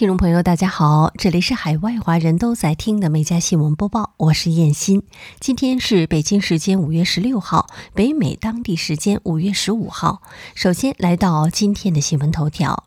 听众朋友，大家好，这里是海外华人都在听的每家新闻播报，我是燕欣。今天是北京时间五月十六号，北美当地时间五月十五号。首先来到今天的新闻头条：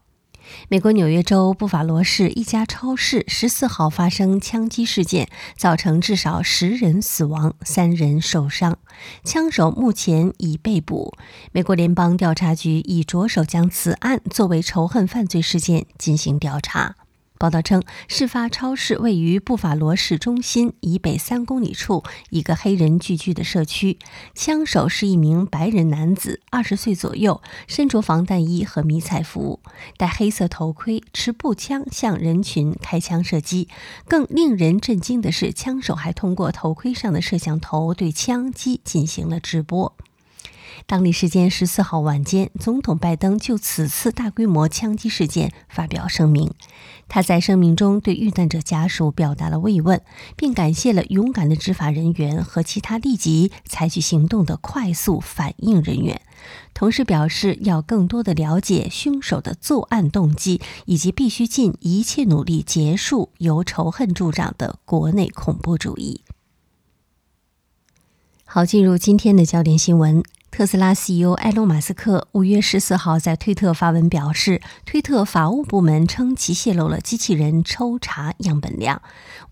美国纽约州布法罗市一家超市十四号发生枪击事件，造成至少十人死亡，三人受伤，枪手目前已被捕。美国联邦调查局已着手将此案作为仇恨犯罪事件进行调查。报道称，事发超市位于布法罗市中心以北三公里处一个黑人聚居的社区。枪手是一名白人男子，二十岁左右，身着防弹衣和迷彩服，戴黑色头盔，持步枪向人群开枪射击。更令人震惊的是，枪手还通过头盔上的摄像头对枪击进行了直播。当地时间十四号晚间，总统拜登就此次大规模枪击事件发表声明。他在声明中对遇难者家属表达了慰问，并感谢了勇敢的执法人员和其他立即采取行动的快速反应人员。同时表示要更多的了解凶手的作案动机，以及必须尽一切努力结束由仇恨助长的国内恐怖主义。好，进入今天的焦点新闻。特斯拉 CEO 埃隆·马斯克五月十四号在推特发文表示，推特法务部门称其泄露了机器人抽查样本量，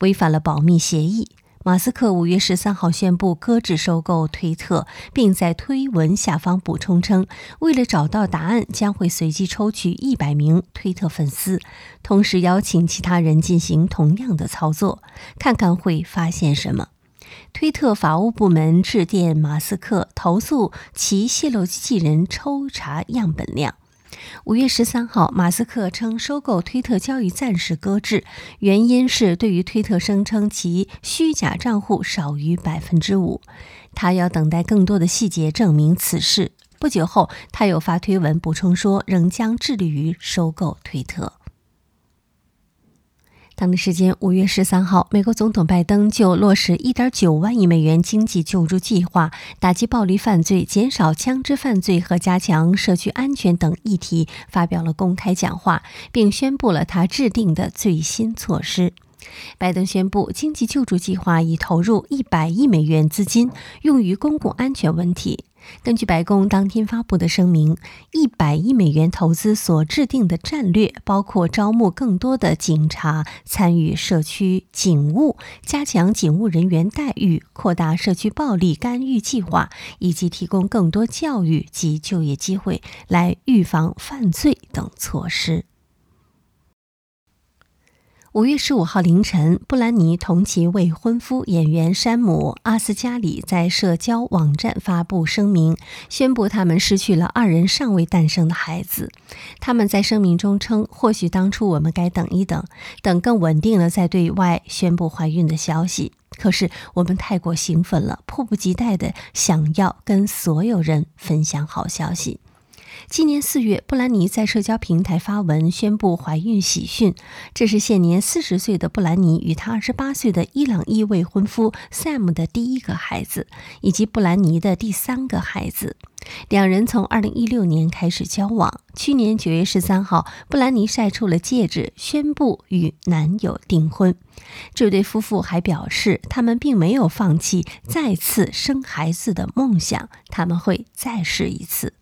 违反了保密协议。马斯克五月十三号宣布搁置收购推特，并在推文下方补充称，为了找到答案，将会随机抽取一百名推特粉丝，同时邀请其他人进行同样的操作，看看会发现什么。推特法务部门致电马斯克，投诉其泄露机器人抽查样本量。五月十三号，马斯克称收购推特交易暂时搁置，原因是对于推特声称其虚假账户少于百分之五，他要等待更多的细节证明此事。不久后，他又发推文补充说，仍将致力于收购推特。当地时间五月十三号，美国总统拜登就落实一点九万亿美元经济救助计划、打击暴力犯罪、减少枪支犯罪和加强社区安全等议题发表了公开讲话，并宣布了他制定的最新措施。拜登宣布，经济救助计划已投入一百亿美元资金，用于公共安全问题。根据白宫当天发布的声明，一百亿美元投资所制定的战略包括招募更多的警察参与社区警务、加强警务人员待遇、扩大社区暴力干预计划，以及提供更多教育及就业机会来预防犯罪等措施。五月十五号凌晨，布兰妮同其未婚夫演员山姆·阿斯加里在社交网站发布声明，宣布他们失去了二人尚未诞生的孩子。他们在声明中称：“或许当初我们该等一等，等更稳定了再对外宣布怀孕的消息。可是我们太过兴奋了，迫不及待地想要跟所有人分享好消息。”今年四月，布兰妮在社交平台发文宣布怀孕喜讯。这是现年四十岁的布兰妮与她二十八岁的伊朗裔未婚夫 Sam 的第一个孩子，以及布兰妮的第三个孩子。两人从二零一六年开始交往。去年九月十三号，布兰妮晒出了戒指，宣布与男友订婚。这对夫妇还表示，他们并没有放弃再次生孩子的梦想，他们会再试一次。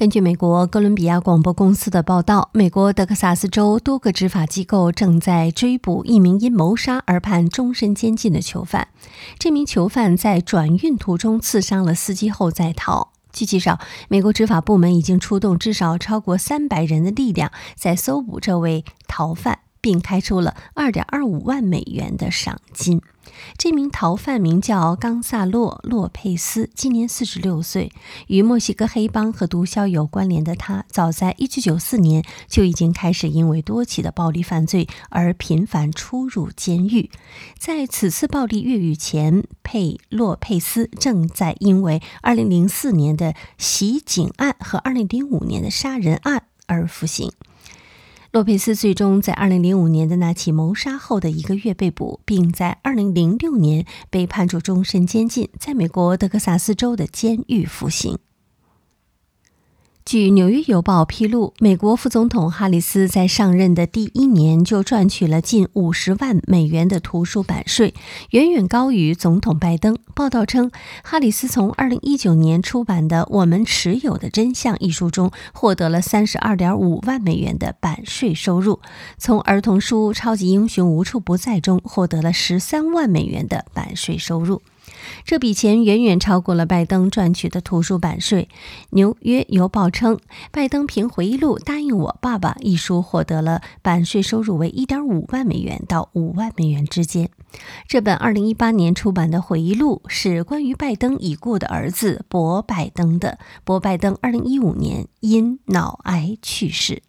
根据美国哥伦比亚广播公司的报道，美国德克萨斯州多个执法机构正在追捕一名因谋杀而判终身监禁的囚犯。这名囚犯在转运途中刺伤了司机后再逃。据介绍，美国执法部门已经出动至少超过三百人的力量，在搜捕这位逃犯。并开出了二点二五万美元的赏金。这名逃犯名叫冈萨洛·洛佩斯，今年四十六岁。与墨西哥黑帮和毒枭有关联的他，早在一九九四年就已经开始因为多起的暴力犯罪而频繁出入监狱。在此次暴力越狱前，佩洛佩斯正在因为二零零四年的袭警案和二零零五年的杀人案而服刑。洛佩斯最终在2005年的那起谋杀后的一个月被捕，并在2006年被判处终身监禁，在美国德克萨斯州的监狱服刑。据《纽约邮报》披露，美国副总统哈里斯在上任的第一年就赚取了近五十万美元的图书版税，远远高于总统拜登。报道称，哈里斯从二零一九年出版的《我们持有的真相》一书中获得了三十二点五万美元的版税收入，从儿童书《超级英雄无处不在》中获得了十三万美元的版税收入。这笔钱远远超过了拜登赚取的图书版税。纽约邮报称，拜登凭回忆录《答应我，爸爸》一书获得了版税收入为1.5万美元到5万美元之间。这本2018年出版的回忆录是关于拜登已故的儿子博拜登的。博拜登2015年因脑癌去世。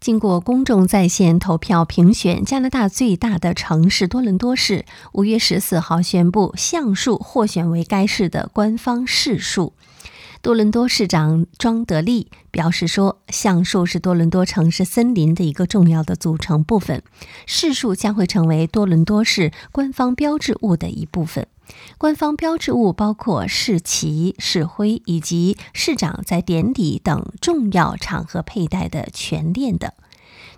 经过公众在线投票评选，加拿大最大的城市多伦多市五月十四号宣布橡树获选为该市的官方市树。多伦多市长庄德利表示说：“橡树是多伦多城市森林的一个重要的组成部分，市树将会成为多伦多市官方标志物的一部分。官方标志物包括市旗、市徽以及市长在典礼等重要场合佩戴的全链等。”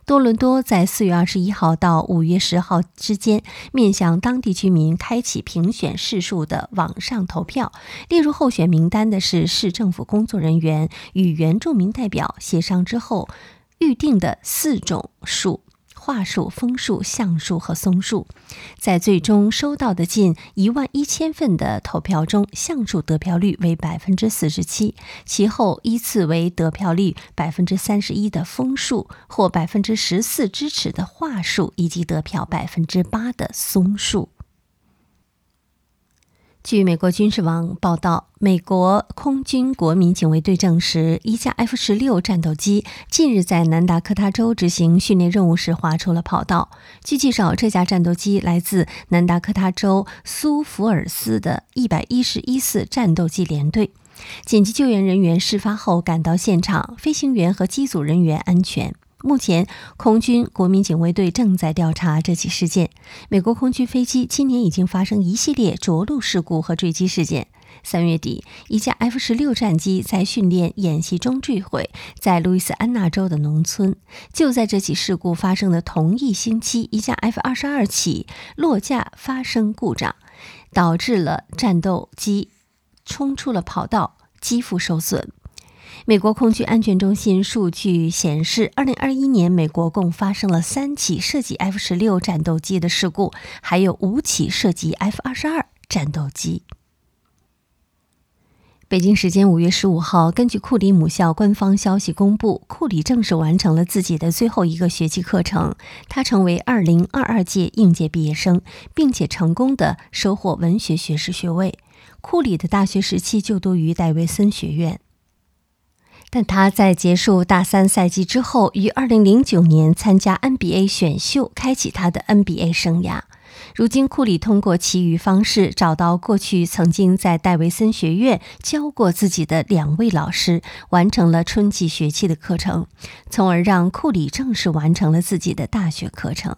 多伦多在四月二十一号到五月十号之间，面向当地居民开启评选市树的网上投票。列入候选名单的是市政府工作人员与原住民代表协商之后预定的四种树。桦树、枫树、橡树和松树，在最终收到的近一万一千份的投票中，橡树得票率为百分之四十七，其后依次为得票率百分之三十一的枫树，或百分之十四支持的桦树，以及得票百分之八的松树。据美国军事网报道，美国空军国民警卫队证实，一架 F 十六战斗机近日在南达科他州执行训练任务时滑出了跑道。据介绍，这架战斗机来自南达科他州苏福尔斯的一百一十一次战斗机联队。紧急救援人员事发后赶到现场，飞行员和机组人员安全。目前，空军国民警卫队正在调查这起事件。美国空军飞机今年已经发生一系列着陆事故和坠机事件。三月底，一架 F 十六战机在训练演习中坠毁在路易斯安那州的农村。就在这起事故发生的同一星期，一架 F 二十二起落架发生故障，导致了战斗机冲出了跑道，机腹受损。美国空军安全中心数据显示，二零二一年美国共发生了三起涉及 F 十六战斗机的事故，还有五起涉及 F 二十二战斗机。北京时间五月十五号，根据库里母校官方消息公布，库里正式完成了自己的最后一个学期课程，他成为二零二二届应届毕业生，并且成功的收获文学学士学位。库里的大学时期就读于戴维森学院。但他在结束大三赛季之后，于二零零九年参加 NBA 选秀，开启他的 NBA 生涯。如今，库里通过其余方式找到过去曾经在戴维森学院教过自己的两位老师，完成了春季学期的课程，从而让库里正式完成了自己的大学课程，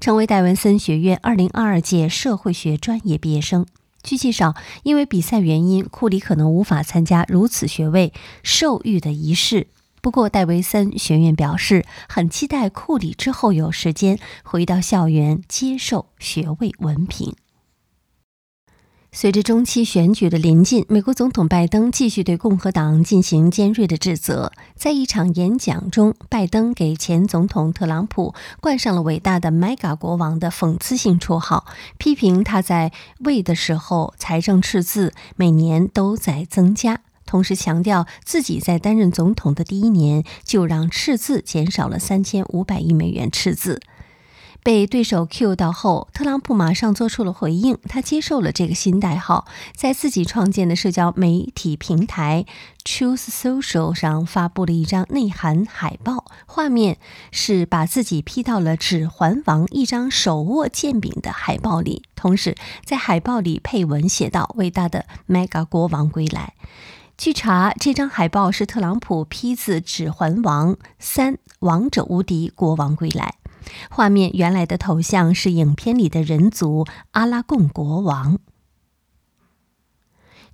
成为戴文森学院二零二二届社会学专业毕业生。据介绍，因为比赛原因，库里可能无法参加如此学位授予的仪式。不过，戴维森学院表示很期待库里之后有时间回到校园接受学位文凭。随着中期选举的临近，美国总统拜登继续对共和党进行尖锐的指责。在一场演讲中，拜登给前总统特朗普冠上了“伟大的 Mega 国王”的讽刺性绰号，批评他在位的时候财政赤字每年都在增加，同时强调自己在担任总统的第一年就让赤字减少了三千五百亿美元赤字。被对手 Q 到后，特朗普马上做出了回应。他接受了这个新代号，在自己创建的社交媒体平台 Choose Social 上发布了一张内涵海报，画面是把自己 P 到了《指环王》一张手握剑柄的海报里，同时在海报里配文写道：“伟大的 Mega 国王归来。”据查，这张海报是特朗普 P 自《指环王三：王者无敌，国王归来》。画面原来的头像是影片里的人族阿拉贡国王。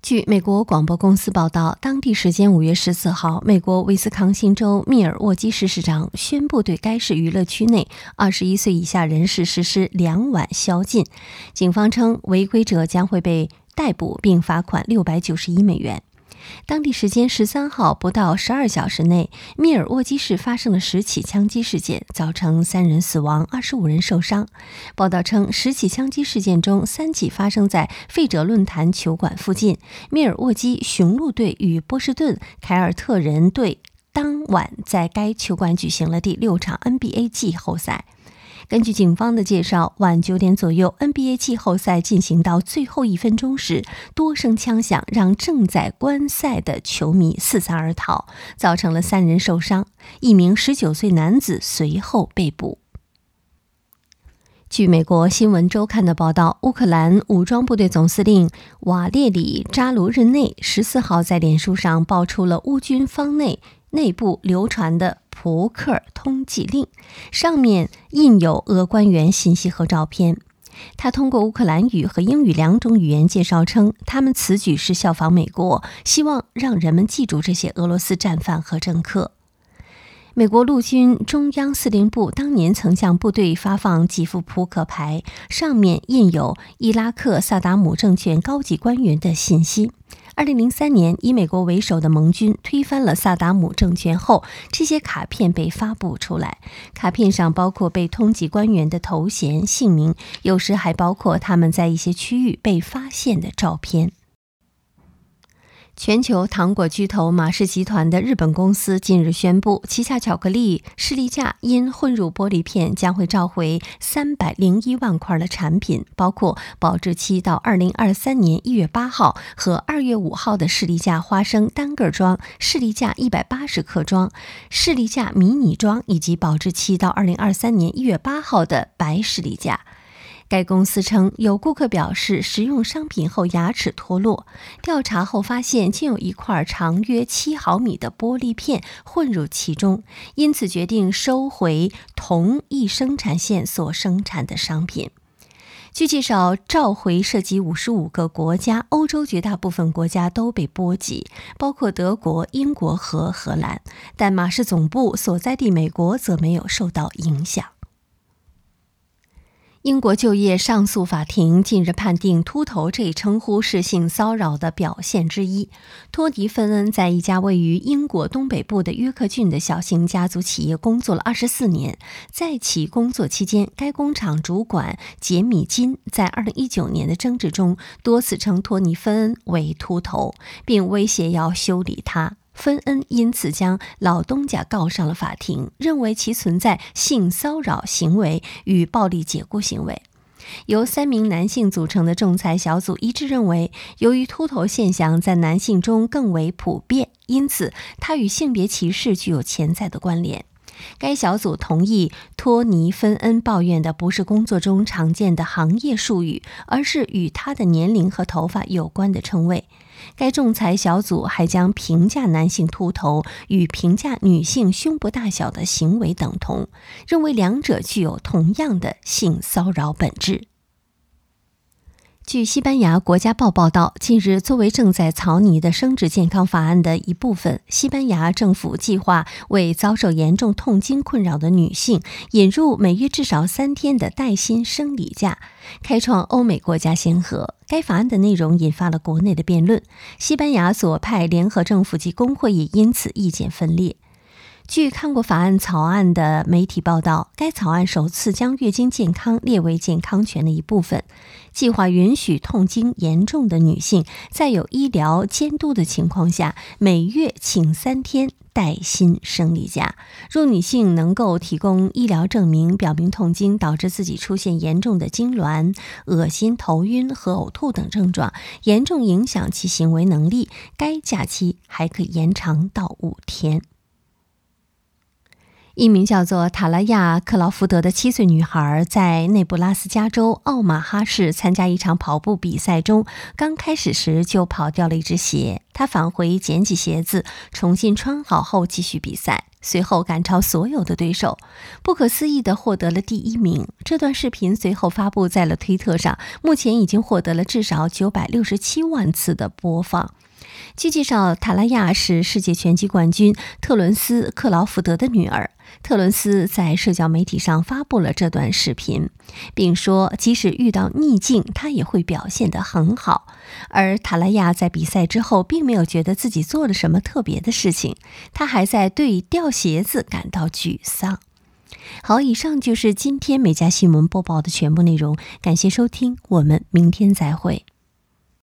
据美国广播公司报道，当地时间五月十四号，美国威斯康星州密尔沃基市市长宣布对该市娱乐区内二十一岁以下人士实施两晚宵禁。警方称，违规者将会被逮捕并罚款六百九十一美元。当地时间十三号，不到十二小时内，密尔沃基市发生了十起枪击事件，造成三人死亡，二十五人受伤。报道称，十起枪击事件中，三起发生在费者论坛球馆附近。密尔沃基雄鹿队与波士顿凯尔特人队当晚在该球馆举行了第六场 NBA 季后赛。根据警方的介绍，晚九点左右，NBA 季后赛进行到最后一分钟时，多声枪响让正在观赛的球迷四散而逃，造成了三人受伤，一名十九岁男子随后被捕。据美国新闻周刊的报道，乌克兰武装部队总司令瓦列里扎卢日内十四号在脸书上爆出了乌军方内内部流传的。扑克通缉令上面印有俄官员信息和照片。他通过乌克兰语和英语两种语言介绍称，他们此举是效仿美国，希望让人们记住这些俄罗斯战犯和政客。美国陆军中央司令部当年曾向部队发放几副扑克牌，上面印有伊拉克萨达姆政权高级官员的信息。二零零三年，以美国为首的盟军推翻了萨达姆政权后，这些卡片被发布出来。卡片上包括被通缉官员的头衔、姓名，有时还包括他们在一些区域被发现的照片。全球糖果巨头马氏集团的日本公司近日宣布，旗下巧克力士力架因混入玻璃片，将会召回三百零一万块的产品，包括保质期到二零二三年一月八号和二月五号的士力架花生单个装、士力架一百八十克装、士力架迷你装，以及保质期到二零二三年一月八号的白士力架。该公司称，有顾客表示食用商品后牙齿脱落。调查后发现，竟有一块长约七毫米的玻璃片混入其中，因此决定收回同一生产线所生产的商品。据介绍，召回涉及五十五个国家，欧洲绝大部分国家都被波及，包括德国、英国和荷兰，但马氏总部所在地美国则没有受到影响。英国就业上诉法庭近日判定，“秃头”这一称呼是性骚扰的表现之一。托尼·芬恩在一家位于英国东北部的约克郡的小型家族企业工作了二十四年，在其工作期间，该工厂主管杰米·金在二零一九年的争执中多次称托尼·芬恩为“秃头”，并威胁要修理他。芬恩因此将老东家告上了法庭，认为其存在性骚扰行为与暴力解雇行为。由三名男性组成的仲裁小组一致认为，由于秃头现象在男性中更为普遍，因此它与性别歧视具有潜在的关联。该小组同意，托尼·芬恩抱怨的不是工作中常见的行业术语，而是与他的年龄和头发有关的称谓。该仲裁小组还将评价男性秃头与评价女性胸部大小的行为等同，认为两者具有同样的性骚扰本质。据西班牙国家报报道，近日，作为正在草拟的生殖健康法案的一部分，西班牙政府计划为遭受严重痛经困扰的女性引入每月至少三天的带薪生理假，开创欧美国家先河。该法案的内容引发了国内的辩论，西班牙左派联合政府及工会也因此意见分裂。据看过法案草案的媒体报道，该草案首次将月经健康列为健康权的一部分，计划允许痛经严重的女性在有医疗监督的情况下，每月请三天带薪生理假。若女性能够提供医疗证明，表明痛经导致自己出现严重的痉挛、恶心、头晕和呕吐等症状，严重影响其行为能力，该假期还可延长到五天。一名叫做塔拉亚·克劳福德的七岁女孩在内布拉斯加州奥马哈市参加一场跑步比赛中，刚开始时就跑掉了一只鞋。她返回捡起鞋子，重新穿好后继续比赛，随后赶超所有的对手，不可思议地获得了第一名。这段视频随后发布在了推特上，目前已经获得了至少九百六十七万次的播放。据介绍，塔拉亚是世界拳击冠军特伦斯·克劳福德的女儿。特伦斯在社交媒体上发布了这段视频，并说，即使遇到逆境，他也会表现得很好。而塔拉亚在比赛之后，并没有觉得自己做了什么特别的事情，他还在对掉鞋子感到沮丧。好，以上就是今天美家新闻播报的全部内容，感谢收听，我们明天再会。